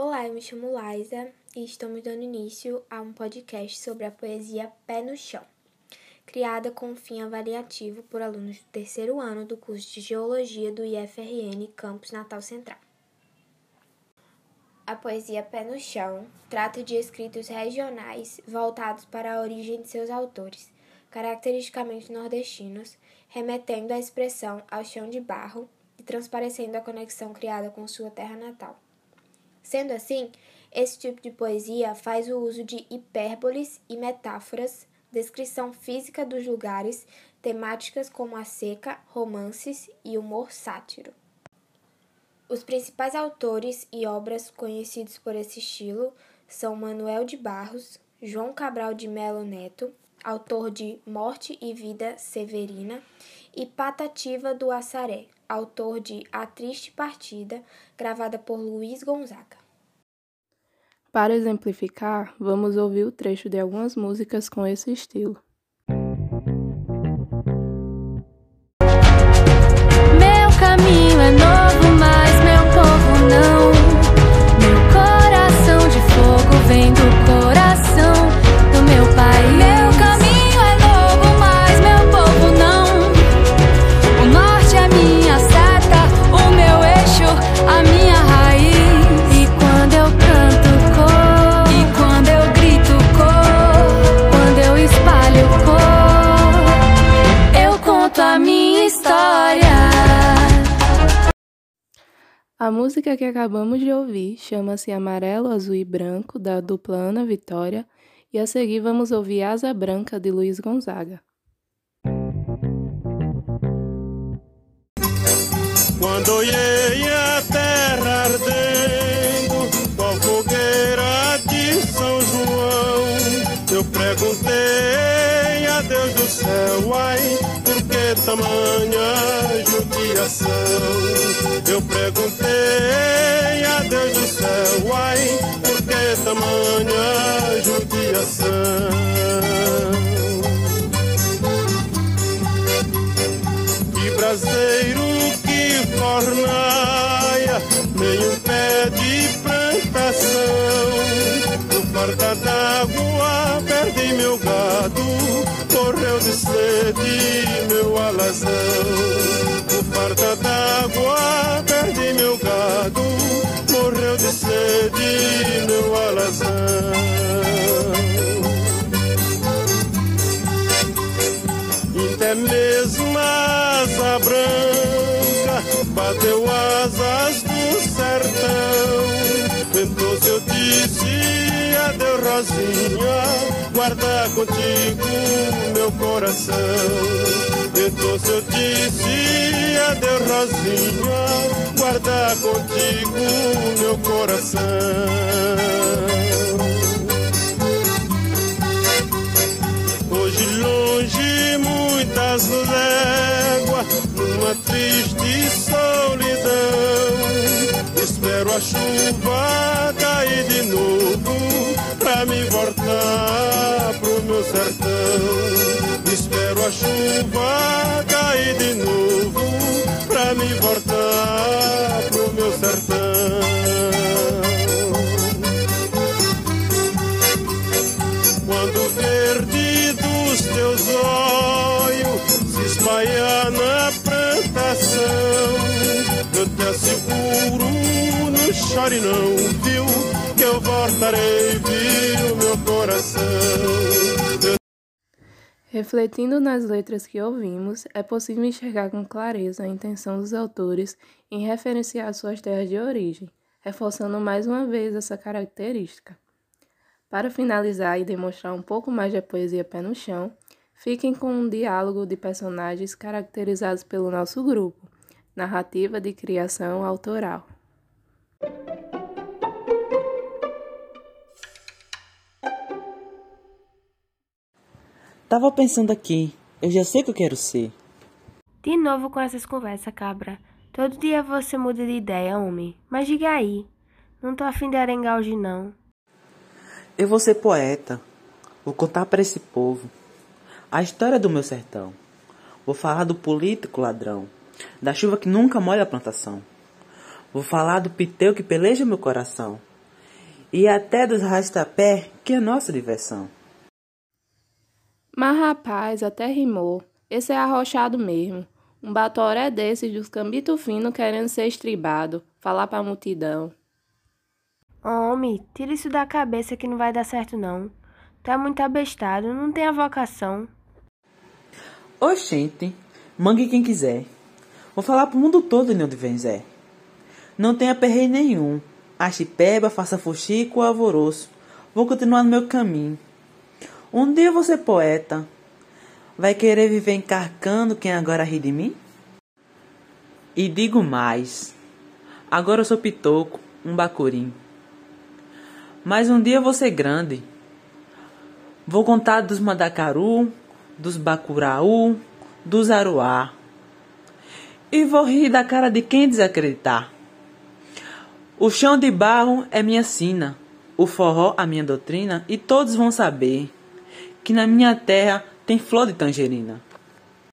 Olá, eu me chamo Laisa e estamos dando início a um podcast sobre a poesia Pé no Chão, criada com fim avaliativo por alunos do terceiro ano do curso de Geologia do IFRN Campus Natal Central. A poesia Pé no Chão trata de escritos regionais voltados para a origem de seus autores, caracteristicamente nordestinos, remetendo a expressão ao chão de barro e transparecendo a conexão criada com sua terra natal. Sendo assim, esse tipo de poesia faz o uso de hipérboles e metáforas, descrição física dos lugares, temáticas como a seca, romances e humor sátiro. Os principais autores e obras conhecidos por esse estilo são Manuel de Barros, João Cabral de Melo Neto, autor de Morte e Vida Severina, e Patativa do Assaré, autor de A Triste Partida, gravada por Luiz Gonzaga. Para exemplificar, vamos ouvir o trecho de algumas músicas com esse estilo. A música que acabamos de ouvir chama-se Amarelo, Azul e Branco, da dupla Ana Vitória, e a seguir vamos ouvir Asa Branca, de Luiz Gonzaga. Quando olhei a terra ardendo, qual fogueira de São João, eu perguntei a Deus do céu, ai, que tamanha judiação? Eu perguntei a Deus do céu, ai, por que tamanha judiação? Que braseiro que fornaia, nem um pé de plantação. No farda d'água perdi meu gado, morreu de sede meu alazão. No farda d'água perdi meu gado, morreu de sede meu alazão. Até mesmo a asa branca bateu asas do sertão. Então se eu disse adeus, Rosinha, guarda contigo meu coração. Então se eu disse adeus, Rosinha, guarda contigo meu coração. Hoje longe muitas léguas, numa triste solidão. Espero a chuva cair de novo, pra me voltar pro meu sertão. Espero a chuva cair de novo, pra me voltar pro meu sertão. Quando verde dos teus olhos se espalhar na plantação, eu te asseguro, não chore não, viu? Viu, meu coração. Refletindo nas letras que ouvimos, é possível enxergar com clareza a intenção dos autores em referenciar suas terras de origem, reforçando mais uma vez essa característica. Para finalizar e demonstrar um pouco mais da poesia pé no chão, fiquem com um diálogo de personagens caracterizados pelo nosso grupo, narrativa de criação autoral. Tava pensando aqui, eu já sei o que eu quero ser. De novo com essas conversas, cabra. Todo dia você muda de ideia, homem. Mas diga aí. Não tô afim de arengar hoje, não. Eu vou ser poeta. Vou contar para esse povo a história do meu sertão. Vou falar do político ladrão, da chuva que nunca molha a plantação. Vou falar do piteu que peleja meu coração, e até dos rastapé, que é nossa diversão. Mas rapaz, até rimou. Esse é arrochado mesmo. Um batoré desses dos cambito fino querendo ser estribado, falar pra multidão. Homem, tira isso da cabeça que não vai dar certo não. É muito abestado, não tem a vocação. Oxente, mangue quem quiser. Vou falar pro mundo todo de onde vem Zé. Não tem aperreio nenhum. Ache peba, faça fuxico ou alvoroço. Vou continuar no meu caminho. Um dia você poeta. Vai querer viver encarcando quem agora ri de mim? E digo mais. Agora eu sou pitoco, um bacurim. Mas um dia ser grande. Vou contar dos mandacaru, dos bacuraú, dos aruá. E vou rir da cara de quem desacreditar. O chão de barro é minha sina, o forró a minha doutrina, e todos vão saber que na minha terra tem flor de tangerina.